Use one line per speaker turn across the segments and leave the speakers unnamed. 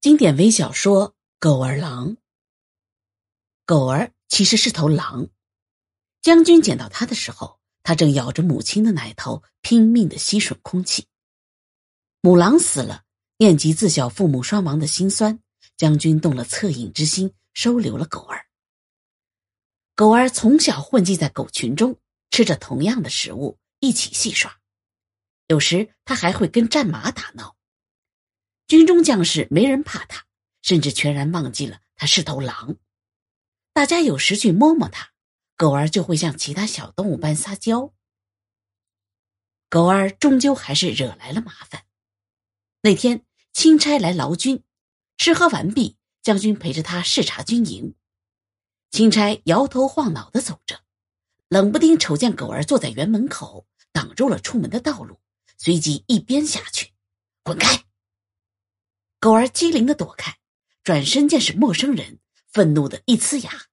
经典微小说《狗儿狼》。狗儿其实是头狼，将军捡到它的时候，它正咬着母亲的奶头，拼命的吸吮空气。母狼死了，念及自小父母双亡的心酸，将军动了恻隐之心，收留了狗儿。狗儿从小混迹在狗群中，吃着同样的食物，一起戏耍，有时他还会跟战马打闹。军中将士没人怕他，甚至全然忘记了他是头狼。大家有时去摸摸他，狗儿就会像其他小动物般撒娇。狗儿终究还是惹来了麻烦。那天，钦差来劳军，吃喝完毕，将军陪着他视察军营。钦差摇头晃脑的走着，冷不丁瞅见狗儿坐在园门口，挡住了出门的道路，随即一鞭下去：“滚开！”狗儿机灵的躲开，转身见是陌生人，愤怒的一呲牙。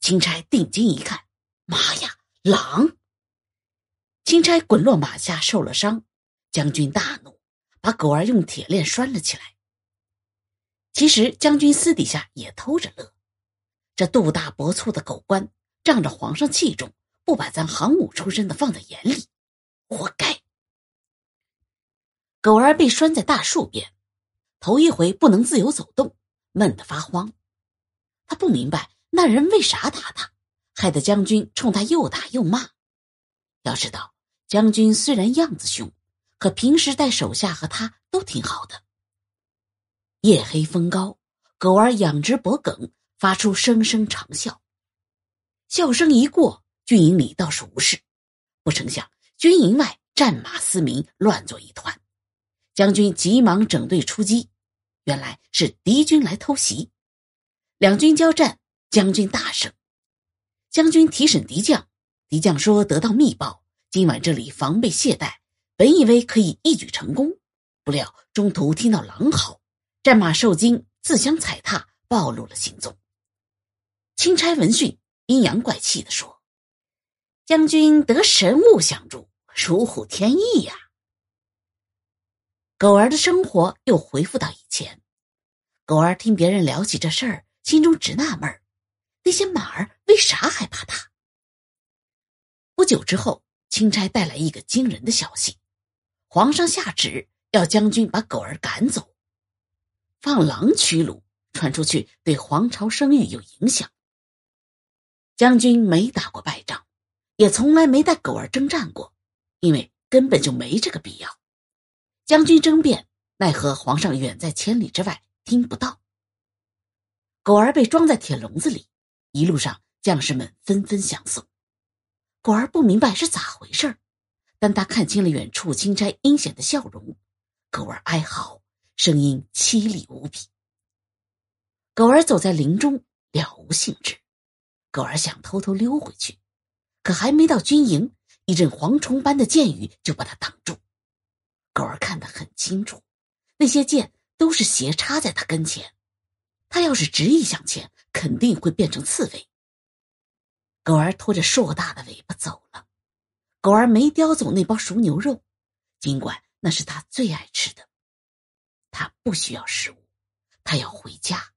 钦差定睛一看，妈呀，狼！钦差滚落马下，受了伤。将军大怒，把狗儿用铁链拴了起来。其实将军私底下也偷着乐，这肚大脖粗的狗官，仗着皇上器重，不把咱行伍出身的放在眼里，活该。狗儿被拴在大树边。头一回不能自由走动，闷得发慌。他不明白那人为啥打他，害得将军冲他又打又骂。要知道，将军虽然样子凶，可平时待手下和他都挺好的。夜黑风高，狗儿仰直脖颈，发出声声长啸。笑声一过，军营里倒是无事。不成想，军营外战马嘶鸣，乱作一团。将军急忙整队出击，原来是敌军来偷袭。两军交战，将军大胜。将军提审敌将，敌将说得到密报，今晚这里防备懈怠，本以为可以一举成功，不料中途听到狼嚎，战马受惊，自相踩踏，暴露了行踪。钦差闻讯，阴阳怪气的说：“将军得神物相助，如虎添翼呀。”狗儿的生活又恢复到以前。狗儿听别人聊起这事儿，心中直纳闷儿：那些马儿为啥害怕他？不久之后，钦差带来一个惊人的消息：皇上下旨要将军把狗儿赶走，放狼驱虏，传出去对皇朝声誉有影响。将军没打过败仗，也从来没带狗儿征战过，因为根本就没这个必要。将军争辩，奈何皇上远在千里之外，听不到。狗儿被装在铁笼子里，一路上将士们纷纷相送。狗儿不明白是咋回事但他看清了远处钦差阴险的笑容。狗儿哀嚎，声音凄厉无比。狗儿走在林中，了无兴致。狗儿想偷偷溜回去，可还没到军营，一阵蝗虫般的箭雨就把他挡住。狗儿看得很清楚，那些箭都是斜插在他跟前，他要是执意向前，肯定会变成刺猬。狗儿拖着硕大的尾巴走了。狗儿没叼走那包熟牛肉，尽管那是他最爱吃的。他不需要食物，他要回家。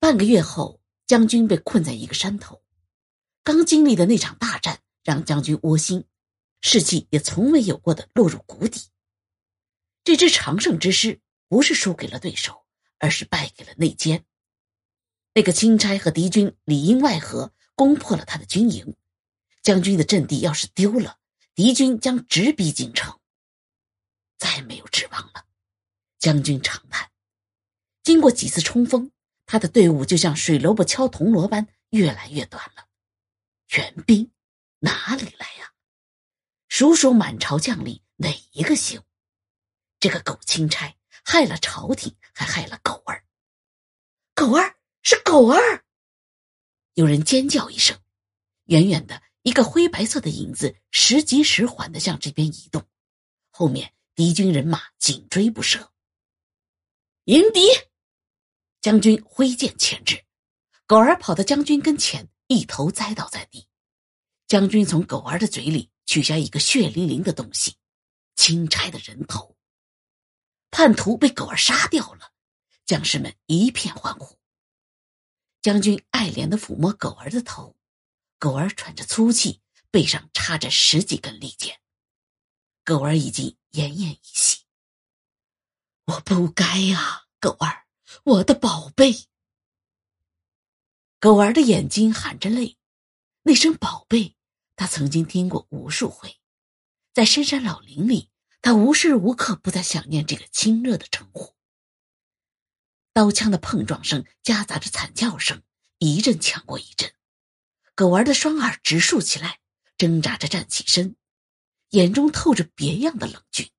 半个月后，将军被困在一个山头，刚经历的那场大战让将军窝心。士气也从未有过的落入谷底。这支常胜之师不是输给了对手，而是败给了内奸。那个钦差和敌军里应外合，攻破了他的军营。将军的阵地要是丢了，敌军将直逼京城，再没有指望了。将军长叹。经过几次冲锋，他的队伍就像水萝卜敲铜锣般越来越短了。援兵哪里来？数数满朝将领，哪一个行？这个狗钦差害了朝廷，还害了狗儿。狗儿是狗儿！有人尖叫一声，远远的一个灰白色的影子时急时缓的向这边移动，后面敌军人马紧追不舍。迎敌！将军挥剑前至，狗儿跑到将军跟前，一头栽倒在地。将军从狗儿的嘴里。取下一个血淋淋的东西，钦差的人头。叛徒被狗儿杀掉了，将士们一片欢呼。将军爱怜的抚摸狗儿的头，狗儿喘着粗气，背上插着十几根利剑。狗儿已经奄奄一息。我不该呀，狗儿，我的宝贝。狗儿的眼睛含着泪，那声“宝贝”，他曾经听过无数回，在深山老林里，他无时无刻不在想念这个亲热的称呼。刀枪的碰撞声夹杂着惨叫声，一阵抢过一阵。狗儿的双耳直竖起来，挣扎着站起身，眼中透着别样的冷峻。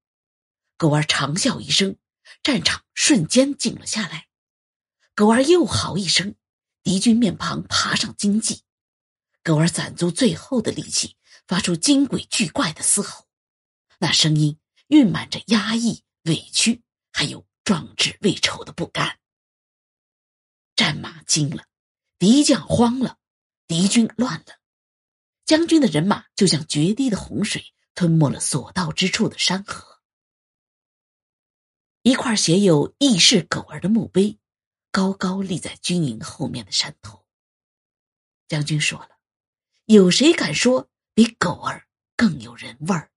狗儿长啸一声，战场瞬间静了下来。狗儿又嚎一声。敌军面庞爬上荆棘，狗儿攒足最后的力气，发出惊鬼巨怪的嘶吼，那声音蕴满着压抑、委屈，还有壮志未酬的不甘。战马惊了，敌将慌了，敌军乱了，将军的人马就像决堤的洪水，吞没了所到之处的山河。一块写有“义士狗儿”的墓碑。高高立在军营后面的山头。将军说了：“有谁敢说比狗儿更有人味儿？”